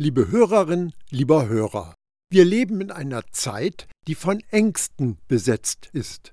Liebe Hörerin, lieber Hörer, wir leben in einer Zeit, die von Ängsten besetzt ist.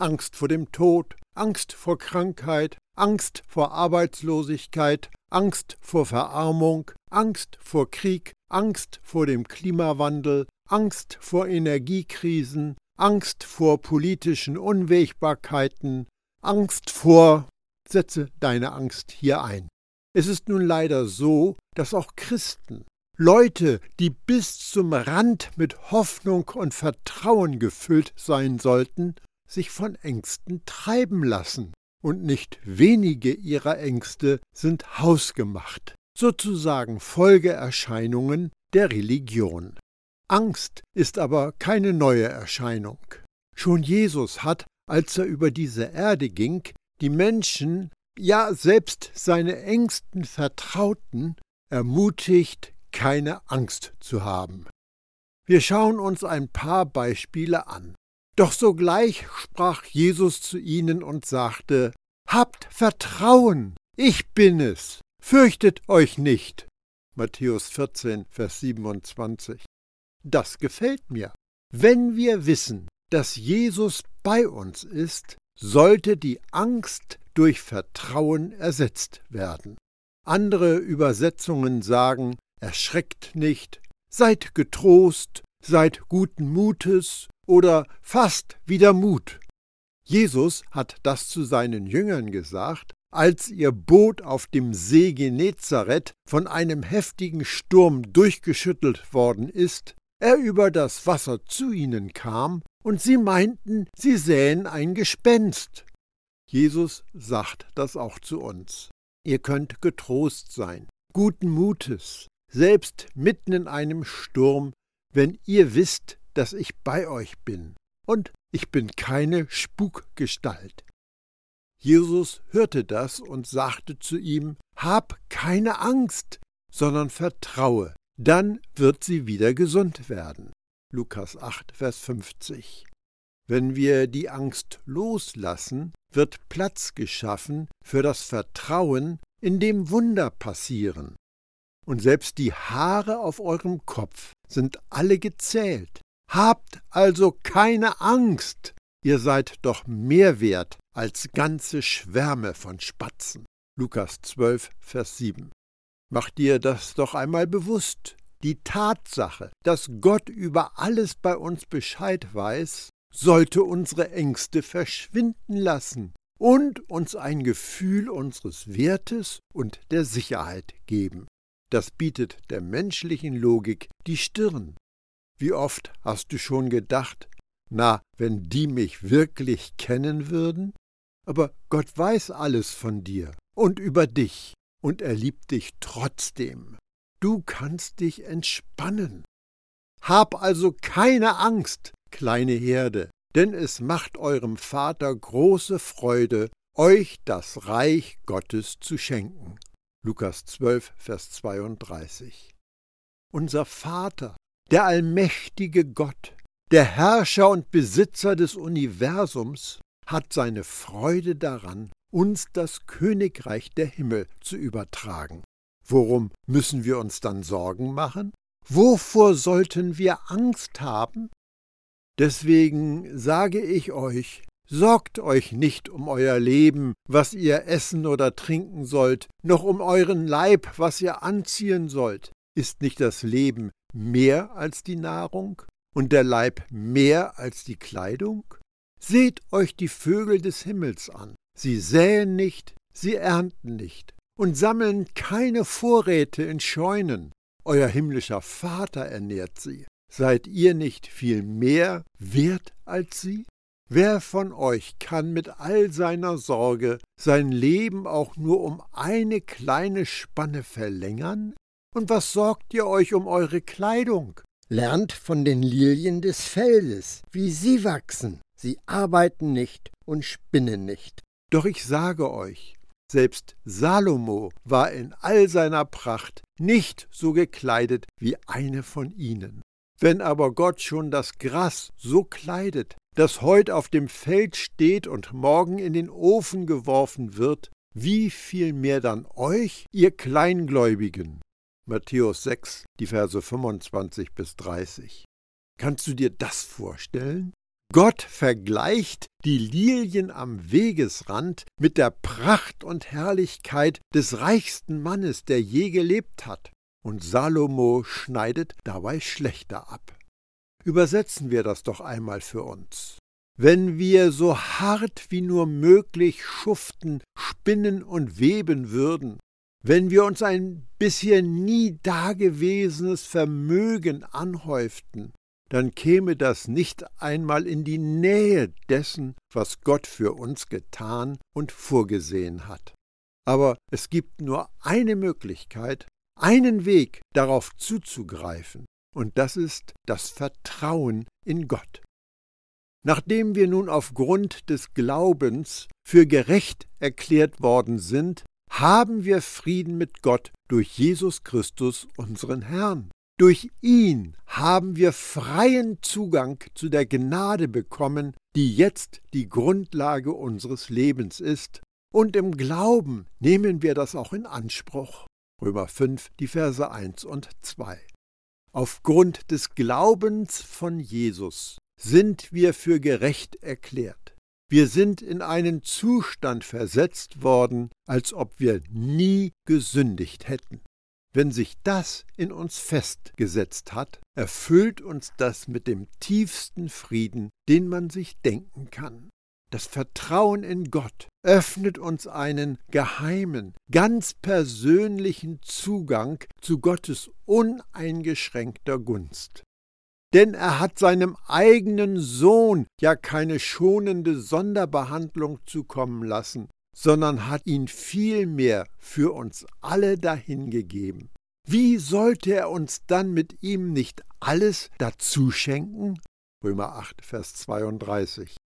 Angst vor dem Tod, Angst vor Krankheit, Angst vor Arbeitslosigkeit, Angst vor Verarmung, Angst vor Krieg, Angst vor dem Klimawandel, Angst vor Energiekrisen, Angst vor politischen Unwägbarkeiten, Angst vor Setze deine Angst hier ein. Es ist nun leider so, dass auch Christen, Leute, die bis zum Rand mit Hoffnung und Vertrauen gefüllt sein sollten, sich von Ängsten treiben lassen. Und nicht wenige ihrer Ängste sind hausgemacht, sozusagen Folgeerscheinungen der Religion. Angst ist aber keine neue Erscheinung. Schon Jesus hat, als er über diese Erde ging, die Menschen, ja selbst seine engsten Vertrauten, ermutigt, keine Angst zu haben. Wir schauen uns ein paar Beispiele an. Doch sogleich sprach Jesus zu ihnen und sagte, Habt Vertrauen, ich bin es, fürchtet euch nicht. Matthäus 14, Vers 27. Das gefällt mir. Wenn wir wissen, dass Jesus bei uns ist, sollte die Angst durch Vertrauen ersetzt werden. Andere Übersetzungen sagen, erschreckt nicht, seid getrost, seid guten Mutes oder fasst wieder Mut. Jesus hat das zu seinen Jüngern gesagt, als ihr Boot auf dem See Genezareth von einem heftigen Sturm durchgeschüttelt worden ist, er über das Wasser zu ihnen kam, und sie meinten, sie sähen ein Gespenst. Jesus sagt das auch zu uns. Ihr könnt getrost sein, guten Mutes, selbst mitten in einem Sturm, wenn ihr wisst, dass ich bei euch bin. Und ich bin keine Spukgestalt. Jesus hörte das und sagte zu ihm, Hab keine Angst, sondern vertraue, dann wird sie wieder gesund werden. Lukas 8, Vers 50. Wenn wir die Angst loslassen, wird Platz geschaffen für das Vertrauen, in dem Wunder passieren. Und selbst die Haare auf eurem Kopf sind alle gezählt. Habt also keine Angst, ihr seid doch mehr wert als ganze Schwärme von Spatzen. Lukas 12, Vers 7. Mach dir das doch einmal bewusst. Die Tatsache, dass Gott über alles bei uns Bescheid weiß, sollte unsere Ängste verschwinden lassen und uns ein Gefühl unseres Wertes und der Sicherheit geben. Das bietet der menschlichen Logik die Stirn. Wie oft hast du schon gedacht, na, wenn die mich wirklich kennen würden? Aber Gott weiß alles von dir und über dich, und er liebt dich trotzdem. Du kannst dich entspannen. Hab also keine Angst, kleine Herde, denn es macht eurem Vater große Freude, euch das Reich Gottes zu schenken. Lukas 12, Vers 32. Unser Vater, der allmächtige Gott, der Herrscher und Besitzer des Universums, hat seine Freude daran, uns das Königreich der Himmel zu übertragen. Worum müssen wir uns dann Sorgen machen? Wovor sollten wir Angst haben? Deswegen sage ich euch, sorgt euch nicht um euer Leben, was ihr essen oder trinken sollt, noch um euren Leib, was ihr anziehen sollt. Ist nicht das Leben mehr als die Nahrung und der Leib mehr als die Kleidung? Seht euch die Vögel des Himmels an. Sie säen nicht, sie ernten nicht und sammeln keine Vorräte in Scheunen. Euer himmlischer Vater ernährt sie. Seid ihr nicht viel mehr wert als sie? Wer von euch kann mit all seiner Sorge sein Leben auch nur um eine kleine Spanne verlängern? Und was sorgt ihr euch um eure Kleidung? Lernt von den Lilien des Feldes, wie sie wachsen. Sie arbeiten nicht und spinnen nicht. Doch ich sage euch, selbst Salomo war in all seiner Pracht nicht so gekleidet wie eine von ihnen. Wenn aber Gott schon das Gras so kleidet, das heut auf dem Feld steht und morgen in den Ofen geworfen wird, wie viel mehr dann euch, ihr Kleingläubigen? Matthäus 6, die Verse 25 bis 30. Kannst du dir das vorstellen? Gott vergleicht die Lilien am Wegesrand mit der Pracht und Herrlichkeit des reichsten Mannes, der je gelebt hat, und Salomo schneidet dabei schlechter ab. Übersetzen wir das doch einmal für uns. Wenn wir so hart wie nur möglich schuften, spinnen und weben würden, wenn wir uns ein bisher nie dagewesenes Vermögen anhäuften, dann käme das nicht einmal in die Nähe dessen, was Gott für uns getan und vorgesehen hat. Aber es gibt nur eine Möglichkeit, einen Weg darauf zuzugreifen, und das ist das Vertrauen in Gott. Nachdem wir nun aufgrund des Glaubens für gerecht erklärt worden sind, haben wir Frieden mit Gott durch Jesus Christus, unseren Herrn. Durch ihn haben wir freien Zugang zu der Gnade bekommen, die jetzt die Grundlage unseres Lebens ist, und im Glauben nehmen wir das auch in Anspruch. Römer 5, die Verse 1 und 2. Aufgrund des Glaubens von Jesus sind wir für gerecht erklärt. Wir sind in einen Zustand versetzt worden, als ob wir nie gesündigt hätten. Wenn sich das in uns festgesetzt hat, erfüllt uns das mit dem tiefsten Frieden, den man sich denken kann. Das Vertrauen in Gott öffnet uns einen geheimen, ganz persönlichen Zugang zu Gottes uneingeschränkter Gunst denn er hat seinem eigenen Sohn ja keine schonende Sonderbehandlung zukommen lassen, sondern hat ihn vielmehr für uns alle dahingegeben. Wie sollte er uns dann mit ihm nicht alles dazu schenken? Römer 8, Vers 32.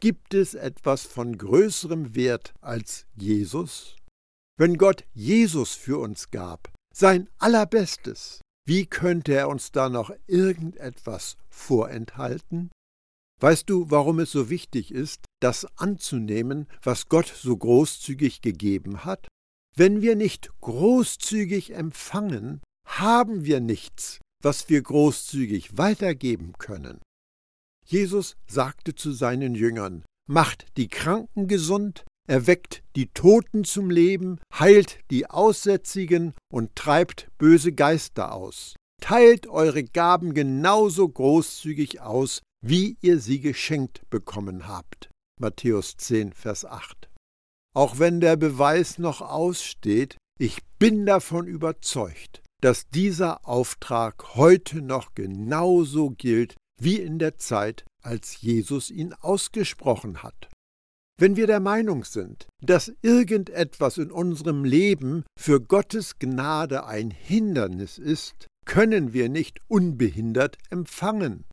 Gibt es etwas von größerem Wert als Jesus? Wenn Gott Jesus für uns gab, sein allerbestes, wie könnte er uns da noch irgendetwas vorenthalten? Weißt du, warum es so wichtig ist, das anzunehmen, was Gott so großzügig gegeben hat? Wenn wir nicht großzügig empfangen, haben wir nichts, was wir großzügig weitergeben können. Jesus sagte zu seinen Jüngern, Macht die Kranken gesund, erweckt die Toten zum Leben, heilt die Aussätzigen und treibt böse Geister aus. Teilt eure Gaben genauso großzügig aus, wie ihr sie geschenkt bekommen habt. Matthäus 10, Vers 8. Auch wenn der Beweis noch aussteht, ich bin davon überzeugt, dass dieser Auftrag heute noch genauso gilt wie in der Zeit, als Jesus ihn ausgesprochen hat. Wenn wir der Meinung sind, dass irgendetwas in unserem Leben für Gottes Gnade ein Hindernis ist, können wir nicht unbehindert empfangen.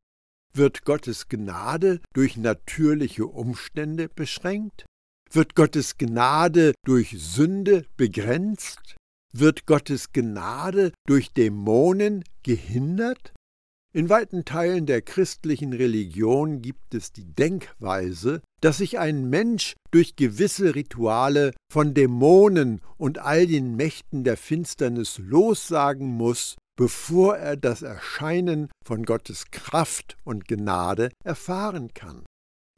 Wird Gottes Gnade durch natürliche Umstände beschränkt? Wird Gottes Gnade durch Sünde begrenzt? Wird Gottes Gnade durch Dämonen gehindert? In weiten Teilen der christlichen Religion gibt es die Denkweise, dass sich ein Mensch durch gewisse Rituale von Dämonen und all den Mächten der Finsternis lossagen muss, bevor er das Erscheinen von Gottes Kraft und Gnade erfahren kann.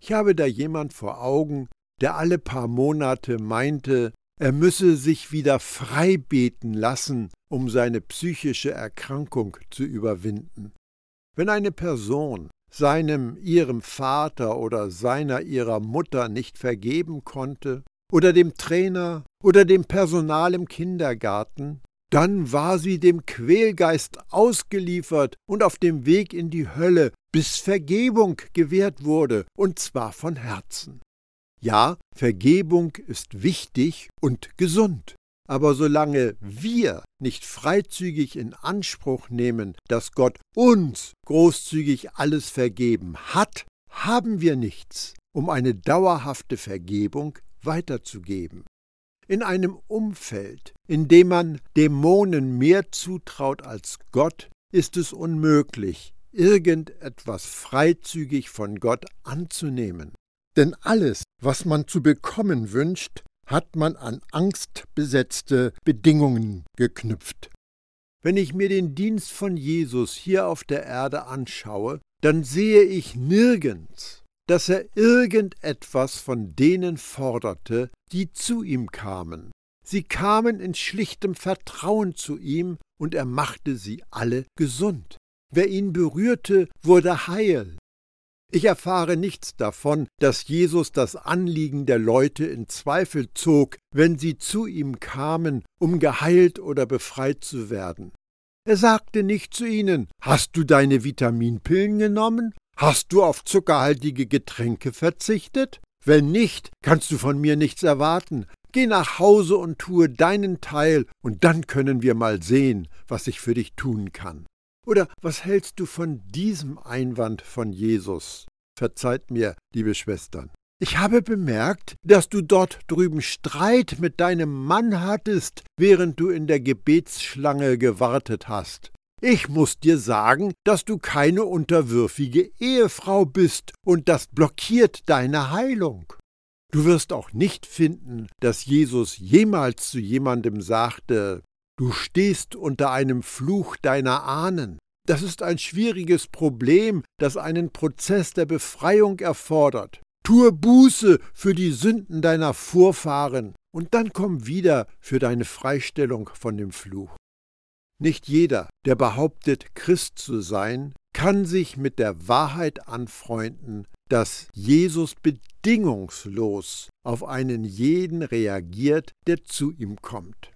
Ich habe da jemand vor Augen, der alle paar Monate meinte, er müsse sich wieder frei beten lassen, um seine psychische Erkrankung zu überwinden. Wenn eine Person seinem ihrem Vater oder seiner ihrer Mutter nicht vergeben konnte, oder dem Trainer oder dem Personal im Kindergarten, dann war sie dem Quälgeist ausgeliefert und auf dem Weg in die Hölle, bis Vergebung gewährt wurde, und zwar von Herzen. Ja, Vergebung ist wichtig und gesund. Aber solange wir nicht freizügig in Anspruch nehmen, dass Gott uns großzügig alles vergeben hat, haben wir nichts, um eine dauerhafte Vergebung weiterzugeben. In einem Umfeld, in dem man Dämonen mehr zutraut als Gott, ist es unmöglich, irgendetwas freizügig von Gott anzunehmen. Denn alles, was man zu bekommen wünscht, hat man an angstbesetzte Bedingungen geknüpft. Wenn ich mir den Dienst von Jesus hier auf der Erde anschaue, dann sehe ich nirgends, dass er irgendetwas von denen forderte, die zu ihm kamen. Sie kamen in schlichtem Vertrauen zu ihm, und er machte sie alle gesund. Wer ihn berührte, wurde heil. Ich erfahre nichts davon, dass Jesus das Anliegen der Leute in Zweifel zog, wenn sie zu ihm kamen, um geheilt oder befreit zu werden. Er sagte nicht zu ihnen, Hast du deine Vitaminpillen genommen? Hast du auf zuckerhaltige Getränke verzichtet? Wenn nicht, kannst du von mir nichts erwarten. Geh nach Hause und tue deinen Teil, und dann können wir mal sehen, was ich für dich tun kann. Oder was hältst du von diesem Einwand von Jesus? Verzeiht mir, liebe Schwestern. Ich habe bemerkt, dass du dort drüben Streit mit deinem Mann hattest, während du in der Gebetsschlange gewartet hast. Ich muss dir sagen, dass du keine unterwürfige Ehefrau bist, und das blockiert deine Heilung. Du wirst auch nicht finden, dass Jesus jemals zu jemandem sagte, Du stehst unter einem Fluch deiner Ahnen. Das ist ein schwieriges Problem, das einen Prozess der Befreiung erfordert. Tue Buße für die Sünden deiner Vorfahren und dann komm wieder für deine Freistellung von dem Fluch. Nicht jeder, der behauptet, Christ zu sein, kann sich mit der Wahrheit anfreunden, dass Jesus bedingungslos auf einen jeden reagiert, der zu ihm kommt.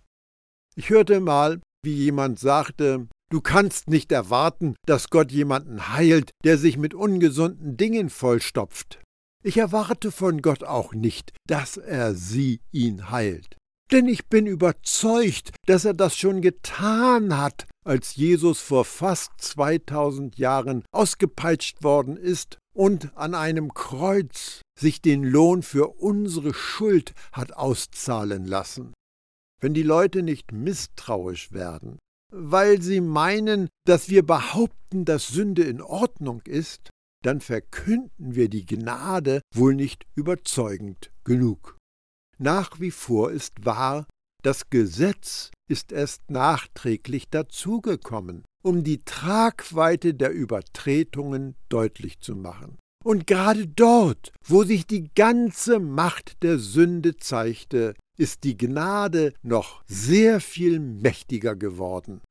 Ich hörte mal, wie jemand sagte, du kannst nicht erwarten, dass Gott jemanden heilt, der sich mit ungesunden Dingen vollstopft. Ich erwarte von Gott auch nicht, dass er sie ihn heilt. Denn ich bin überzeugt, dass er das schon getan hat, als Jesus vor fast 2000 Jahren ausgepeitscht worden ist und an einem Kreuz sich den Lohn für unsere Schuld hat auszahlen lassen wenn die Leute nicht misstrauisch werden, weil sie meinen, dass wir behaupten, dass Sünde in Ordnung ist, dann verkünden wir die Gnade wohl nicht überzeugend genug. Nach wie vor ist wahr, das Gesetz ist erst nachträglich dazugekommen, um die Tragweite der Übertretungen deutlich zu machen. Und gerade dort, wo sich die ganze Macht der Sünde zeigte, ist die Gnade noch sehr viel mächtiger geworden.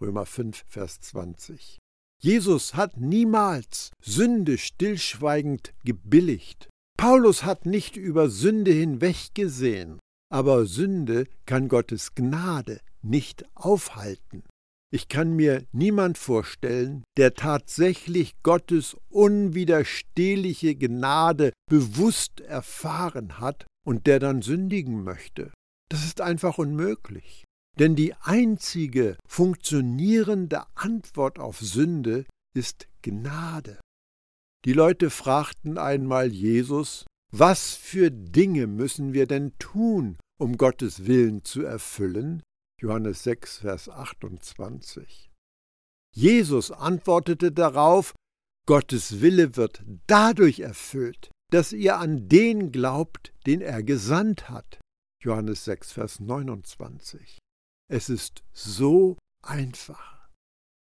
Römer 5, Vers 20. Jesus hat niemals Sünde stillschweigend gebilligt. Paulus hat nicht über Sünde hinweggesehen, aber Sünde kann Gottes Gnade nicht aufhalten. Ich kann mir niemand vorstellen, der tatsächlich Gottes unwiderstehliche Gnade bewusst erfahren hat und der dann sündigen möchte. Das ist einfach unmöglich. Denn die einzige funktionierende Antwort auf Sünde ist Gnade. Die Leute fragten einmal Jesus, was für Dinge müssen wir denn tun, um Gottes Willen zu erfüllen? Johannes 6, Vers 28. Jesus antwortete darauf, Gottes Wille wird dadurch erfüllt, dass ihr an den glaubt, den er gesandt hat. Johannes 6, Vers 29. Es ist so einfach.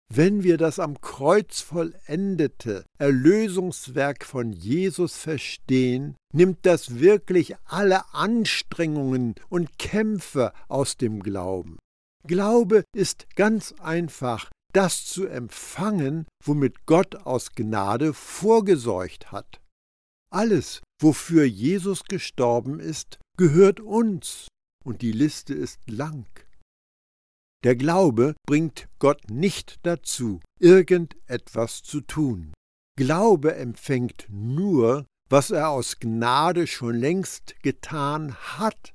Wenn wir das am Kreuz vollendete Erlösungswerk von Jesus verstehen, nimmt das wirklich alle Anstrengungen und Kämpfe aus dem Glauben. Glaube ist ganz einfach das zu empfangen, womit Gott aus Gnade vorgesorgt hat. Alles, wofür Jesus gestorben ist, gehört uns, und die Liste ist lang. Der Glaube bringt Gott nicht dazu, irgendetwas zu tun. Glaube empfängt nur, was er aus Gnade schon längst getan hat.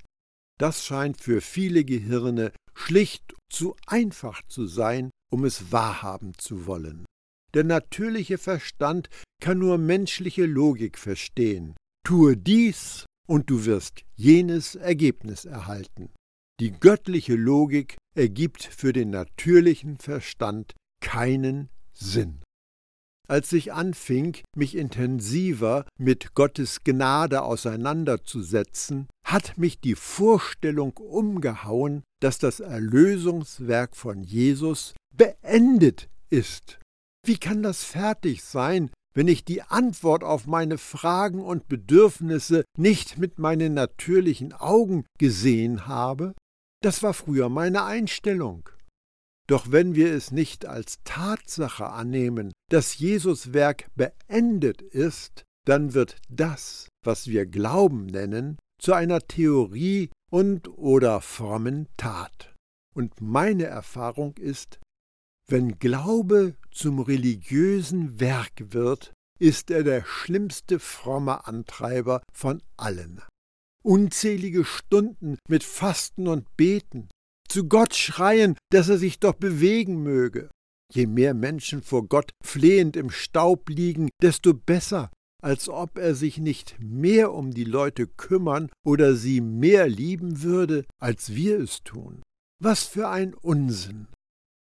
Das scheint für viele Gehirne schlicht zu einfach zu sein, um es wahrhaben zu wollen. Der natürliche Verstand kann nur menschliche Logik verstehen. Tue dies und du wirst jenes Ergebnis erhalten. Die göttliche Logik ergibt für den natürlichen Verstand keinen Sinn. als ich anfing, mich intensiver mit Gottes Gnade auseinanderzusetzen, hat mich die Vorstellung umgehauen, dass das Erlösungswerk von Jesus beendet ist. Wie kann das fertig sein, wenn ich die Antwort auf meine Fragen und Bedürfnisse nicht mit meinen natürlichen Augen gesehen habe? Das war früher meine Einstellung. Doch wenn wir es nicht als Tatsache annehmen, dass Jesus Werk beendet ist, dann wird das, was wir Glauben nennen, zu einer Theorie und oder frommen Tat. Und meine Erfahrung ist, wenn Glaube zum religiösen Werk wird, ist er der schlimmste fromme Antreiber von allen. Unzählige Stunden mit Fasten und Beten, zu Gott schreien, dass er sich doch bewegen möge. Je mehr Menschen vor Gott flehend im Staub liegen, desto besser, als ob er sich nicht mehr um die Leute kümmern oder sie mehr lieben würde, als wir es tun. Was für ein Unsinn.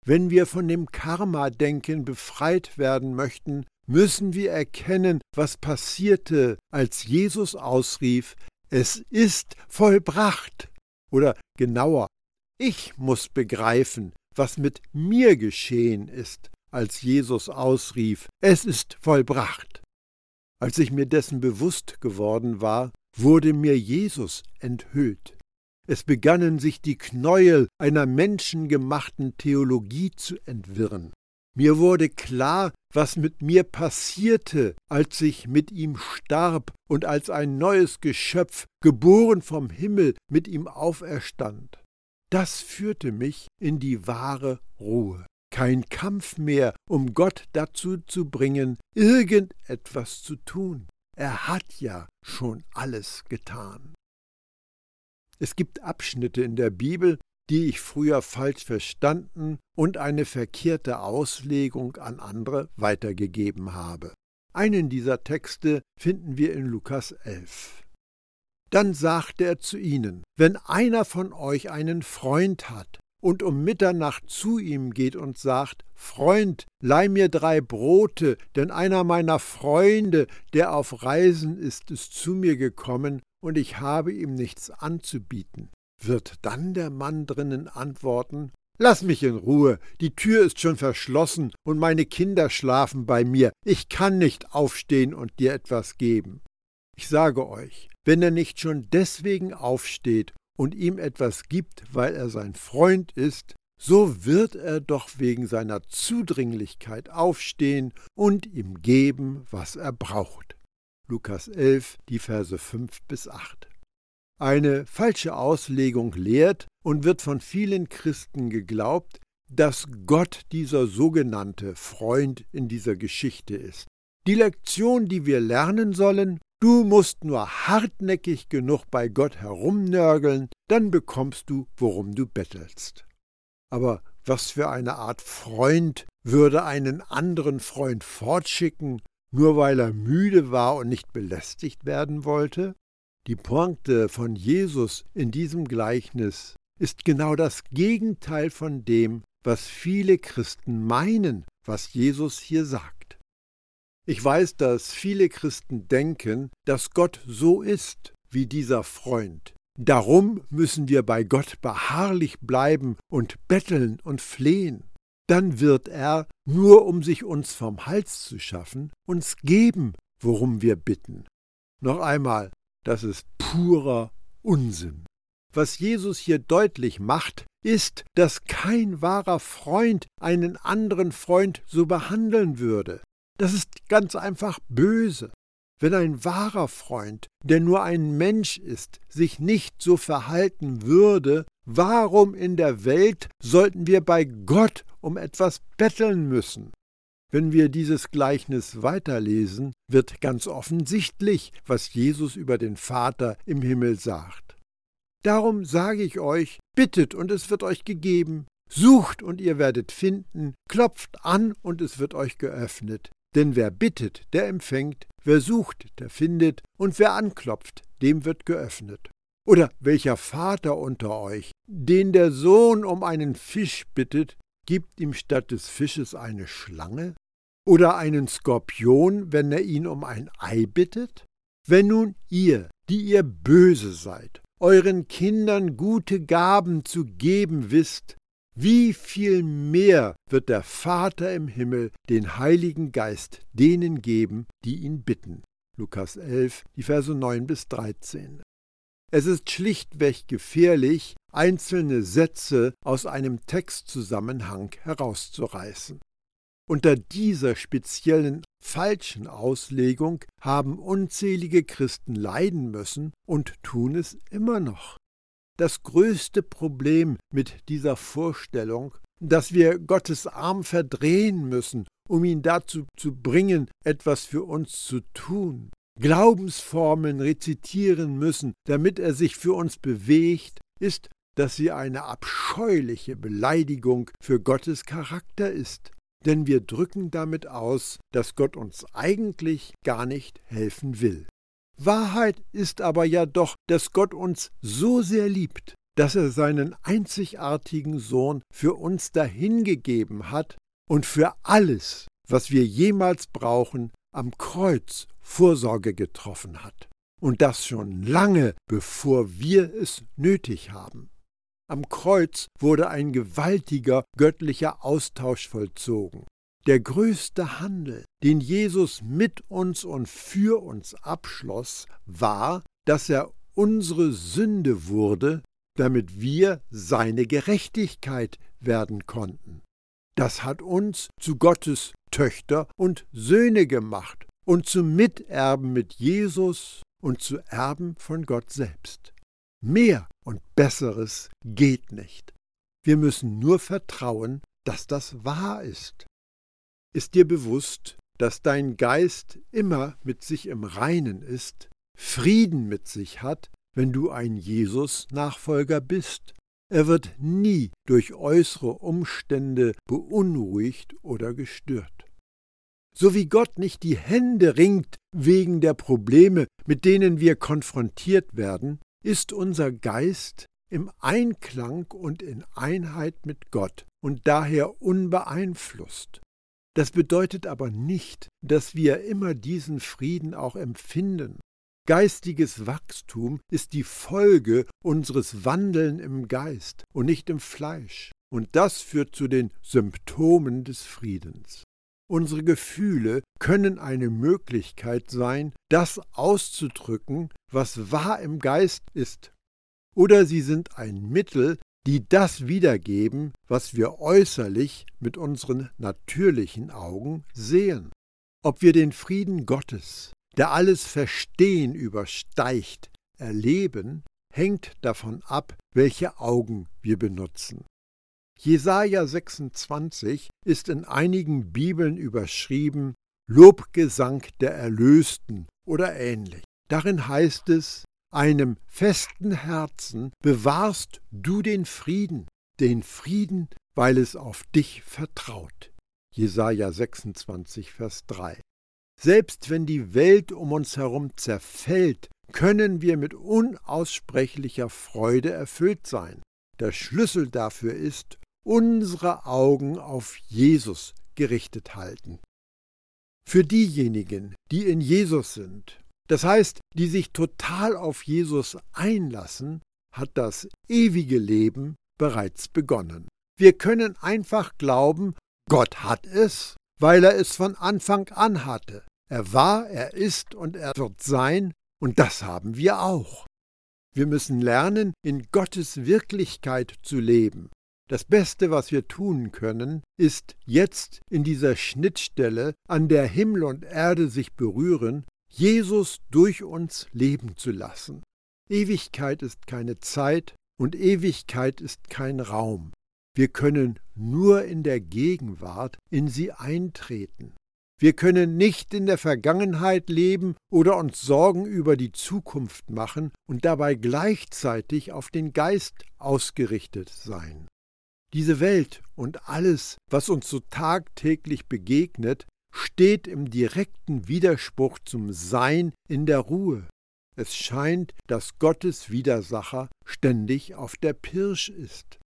Wenn wir von dem Karma-Denken befreit werden möchten, müssen wir erkennen, was passierte, als Jesus ausrief, es ist vollbracht. Oder genauer, ich muss begreifen, was mit mir geschehen ist, als Jesus ausrief, es ist vollbracht. Als ich mir dessen bewusst geworden war, wurde mir Jesus enthüllt. Es begannen sich die Knäuel einer menschengemachten Theologie zu entwirren. Mir wurde klar, was mit mir passierte, als ich mit ihm starb und als ein neues Geschöpf, geboren vom Himmel, mit ihm auferstand. Das führte mich in die wahre Ruhe. Kein Kampf mehr, um Gott dazu zu bringen, irgendetwas zu tun. Er hat ja schon alles getan. Es gibt Abschnitte in der Bibel, die ich früher falsch verstanden und eine verkehrte Auslegung an andere weitergegeben habe. Einen dieser Texte finden wir in Lukas 11. Dann sagte er zu ihnen, wenn einer von euch einen Freund hat und um Mitternacht zu ihm geht und sagt, Freund, leih mir drei Brote, denn einer meiner Freunde, der auf Reisen ist, ist zu mir gekommen, und ich habe ihm nichts anzubieten. Wird dann der Mann drinnen antworten, Lass mich in Ruhe, die Tür ist schon verschlossen und meine Kinder schlafen bei mir, ich kann nicht aufstehen und dir etwas geben. Ich sage euch, wenn er nicht schon deswegen aufsteht und ihm etwas gibt, weil er sein Freund ist, so wird er doch wegen seiner Zudringlichkeit aufstehen und ihm geben, was er braucht. Lukas 11, die Verse 5 bis 8. Eine falsche Auslegung lehrt und wird von vielen Christen geglaubt, dass Gott dieser sogenannte Freund in dieser Geschichte ist. Die Lektion, die wir lernen sollen, Du musst nur hartnäckig genug bei Gott herumnörgeln, dann bekommst du, worum du bettelst. Aber was für eine Art Freund würde einen anderen Freund fortschicken, nur weil er müde war und nicht belästigt werden wollte? Die Pointe von Jesus in diesem Gleichnis ist genau das Gegenteil von dem, was viele Christen meinen, was Jesus hier sagt. Ich weiß, dass viele Christen denken, dass Gott so ist wie dieser Freund. Darum müssen wir bei Gott beharrlich bleiben und betteln und flehen. Dann wird er, nur um sich uns vom Hals zu schaffen, uns geben, worum wir bitten. Noch einmal, das ist purer Unsinn. Was Jesus hier deutlich macht, ist, dass kein wahrer Freund einen anderen Freund so behandeln würde. Das ist ganz einfach böse. Wenn ein wahrer Freund, der nur ein Mensch ist, sich nicht so verhalten würde, warum in der Welt sollten wir bei Gott um etwas betteln müssen? Wenn wir dieses Gleichnis weiterlesen, wird ganz offensichtlich, was Jesus über den Vater im Himmel sagt. Darum sage ich euch, bittet und es wird euch gegeben, sucht und ihr werdet finden, klopft an und es wird euch geöffnet. Denn wer bittet, der empfängt, wer sucht, der findet, und wer anklopft, dem wird geöffnet. Oder welcher Vater unter euch, den der Sohn um einen Fisch bittet, gibt ihm statt des Fisches eine Schlange? Oder einen Skorpion, wenn er ihn um ein Ei bittet? Wenn nun ihr, die ihr böse seid, euren Kindern gute Gaben zu geben wisst, wie viel mehr wird der Vater im Himmel den Heiligen Geist denen geben, die ihn bitten. Lukas 11, die Verse 9 bis 13. Es ist schlichtweg gefährlich, einzelne Sätze aus einem Textzusammenhang herauszureißen. Unter dieser speziellen falschen Auslegung haben unzählige Christen leiden müssen und tun es immer noch. Das größte Problem mit dieser Vorstellung, dass wir Gottes Arm verdrehen müssen, um ihn dazu zu bringen, etwas für uns zu tun, Glaubensformeln rezitieren müssen, damit er sich für uns bewegt, ist, dass sie eine abscheuliche Beleidigung für Gottes Charakter ist. Denn wir drücken damit aus, dass Gott uns eigentlich gar nicht helfen will. Wahrheit ist aber ja doch, dass Gott uns so sehr liebt, dass er seinen einzigartigen Sohn für uns dahingegeben hat und für alles, was wir jemals brauchen, am Kreuz Vorsorge getroffen hat. Und das schon lange, bevor wir es nötig haben. Am Kreuz wurde ein gewaltiger göttlicher Austausch vollzogen. Der größte Handel, den Jesus mit uns und für uns abschloss, war, dass er unsere Sünde wurde, damit wir seine Gerechtigkeit werden konnten. Das hat uns zu Gottes Töchter und Söhne gemacht und zu Miterben mit Jesus und zu Erben von Gott selbst. Mehr und Besseres geht nicht. Wir müssen nur vertrauen, dass das wahr ist. Ist dir bewusst, dass dein Geist immer mit sich im Reinen ist, Frieden mit sich hat, wenn du ein Jesus-Nachfolger bist? Er wird nie durch äußere Umstände beunruhigt oder gestört. So wie Gott nicht die Hände ringt wegen der Probleme, mit denen wir konfrontiert werden, ist unser Geist im Einklang und in Einheit mit Gott und daher unbeeinflusst. Das bedeutet aber nicht, dass wir immer diesen Frieden auch empfinden. Geistiges Wachstum ist die Folge unseres Wandeln im Geist und nicht im Fleisch. Und das führt zu den Symptomen des Friedens. Unsere Gefühle können eine Möglichkeit sein, das auszudrücken, was wahr im Geist ist. Oder sie sind ein Mittel, die das wiedergeben, was wir äußerlich mit unseren natürlichen Augen sehen. Ob wir den Frieden Gottes, der alles Verstehen übersteigt, erleben, hängt davon ab, welche Augen wir benutzen. Jesaja 26 ist in einigen Bibeln überschrieben Lobgesang der Erlösten oder ähnlich. Darin heißt es, einem festen Herzen bewahrst du den Frieden, den Frieden, weil es auf dich vertraut. Jesaja 26, Vers 3. Selbst wenn die Welt um uns herum zerfällt, können wir mit unaussprechlicher Freude erfüllt sein. Der Schlüssel dafür ist, unsere Augen auf Jesus gerichtet halten. Für diejenigen, die in Jesus sind, das heißt, die sich total auf Jesus einlassen, hat das ewige Leben bereits begonnen. Wir können einfach glauben, Gott hat es, weil er es von Anfang an hatte. Er war, er ist und er wird sein, und das haben wir auch. Wir müssen lernen, in Gottes Wirklichkeit zu leben. Das Beste, was wir tun können, ist jetzt in dieser Schnittstelle, an der Himmel und Erde sich berühren, Jesus durch uns leben zu lassen. Ewigkeit ist keine Zeit und Ewigkeit ist kein Raum. Wir können nur in der Gegenwart in sie eintreten. Wir können nicht in der Vergangenheit leben oder uns Sorgen über die Zukunft machen und dabei gleichzeitig auf den Geist ausgerichtet sein. Diese Welt und alles, was uns so tagtäglich begegnet, steht im direkten Widerspruch zum Sein in der Ruhe. Es scheint, dass Gottes Widersacher ständig auf der Pirsch ist.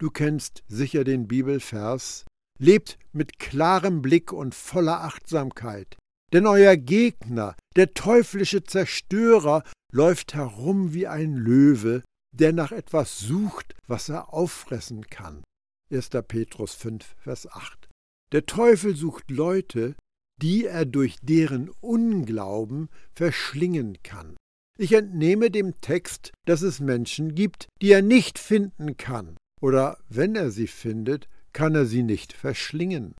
Du kennst sicher den Bibelvers lebt mit klarem Blick und voller Achtsamkeit. Denn euer Gegner, der teuflische Zerstörer, läuft herum wie ein Löwe, der nach etwas sucht, was er auffressen kann. 1. Petrus 5, Vers 8. Der Teufel sucht Leute, die er durch deren Unglauben verschlingen kann. Ich entnehme dem Text, dass es Menschen gibt, die er nicht finden kann, oder wenn er sie findet, kann er sie nicht verschlingen.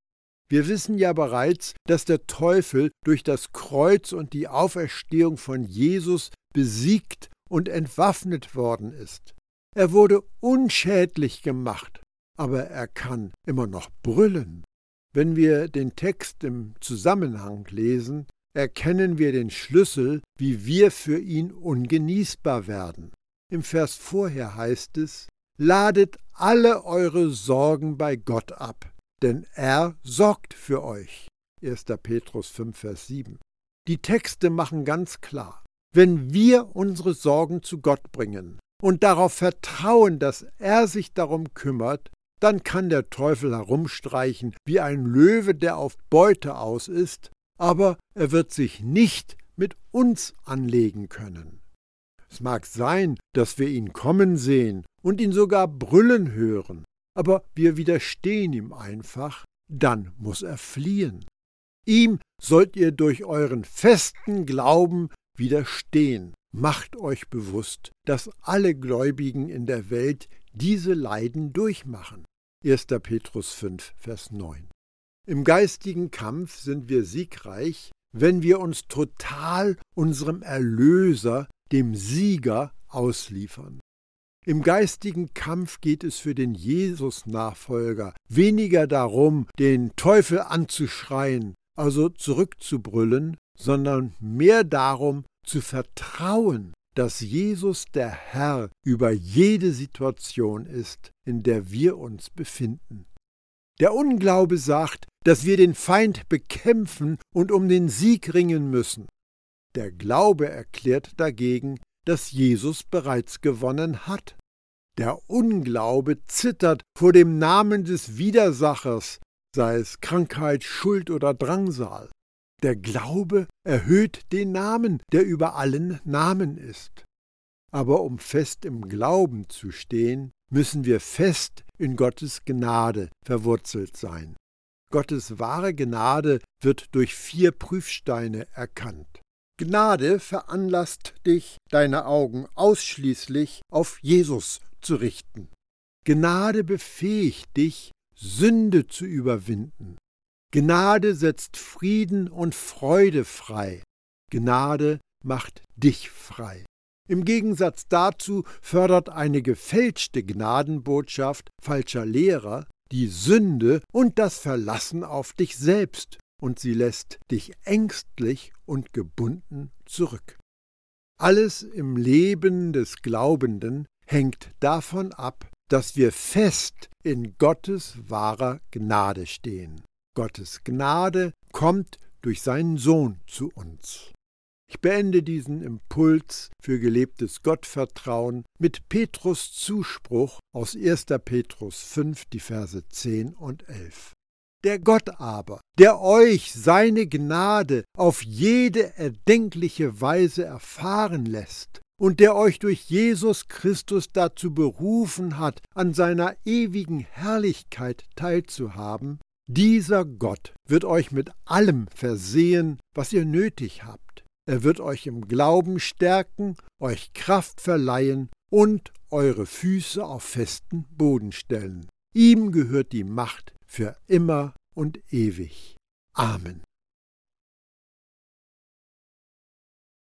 Wir wissen ja bereits, dass der Teufel durch das Kreuz und die Auferstehung von Jesus besiegt und entwaffnet worden ist. Er wurde unschädlich gemacht, aber er kann immer noch brüllen. Wenn wir den Text im Zusammenhang lesen, erkennen wir den Schlüssel, wie wir für ihn ungenießbar werden. Im Vers vorher heißt es, Ladet alle eure Sorgen bei Gott ab, denn er sorgt für euch. 1. Petrus 5, Vers 7. Die Texte machen ganz klar, wenn wir unsere Sorgen zu Gott bringen und darauf vertrauen, dass er sich darum kümmert, dann kann der Teufel herumstreichen wie ein Löwe, der auf Beute aus ist, aber er wird sich nicht mit uns anlegen können. Es mag sein, dass wir ihn kommen sehen und ihn sogar brüllen hören, aber wir widerstehen ihm einfach, dann muss er fliehen. Ihm sollt ihr durch euren festen Glauben widerstehen. Macht euch bewusst, dass alle Gläubigen in der Welt diese Leiden durchmachen. 1. Petrus 5, Vers 9. Im geistigen Kampf sind wir siegreich, wenn wir uns total unserem Erlöser, dem Sieger, ausliefern. Im geistigen Kampf geht es für den Jesus-Nachfolger weniger darum, den Teufel anzuschreien, also zurückzubrüllen, sondern mehr darum, zu vertrauen, dass Jesus der Herr über jede Situation ist, in der wir uns befinden. Der Unglaube sagt, dass wir den Feind bekämpfen und um den Sieg ringen müssen. Der Glaube erklärt dagegen, dass Jesus bereits gewonnen hat. Der Unglaube zittert vor dem Namen des Widersachers, sei es Krankheit, Schuld oder Drangsal. Der Glaube erhöht den Namen, der über allen Namen ist. Aber um fest im Glauben zu stehen, müssen wir fest in Gottes Gnade verwurzelt sein. Gottes wahre Gnade wird durch vier Prüfsteine erkannt. Gnade veranlasst dich, deine Augen ausschließlich auf Jesus zu richten. Gnade befähigt dich, Sünde zu überwinden. Gnade setzt Frieden und Freude frei. Gnade macht dich frei. Im Gegensatz dazu fördert eine gefälschte Gnadenbotschaft falscher Lehrer die Sünde und das Verlassen auf dich selbst, und sie lässt dich ängstlich und gebunden zurück. Alles im Leben des Glaubenden hängt davon ab, dass wir fest in Gottes wahrer Gnade stehen. Gottes Gnade kommt durch seinen Sohn zu uns. Ich beende diesen Impuls für gelebtes Gottvertrauen mit Petrus Zuspruch aus 1. Petrus 5, die Verse 10 und 11. Der Gott aber, der euch seine Gnade auf jede erdenkliche Weise erfahren lässt und der euch durch Jesus Christus dazu berufen hat, an seiner ewigen Herrlichkeit teilzuhaben, dieser Gott wird euch mit allem versehen, was ihr nötig habt. Er wird euch im Glauben stärken, euch Kraft verleihen und eure Füße auf festen Boden stellen. Ihm gehört die Macht für immer und ewig. Amen.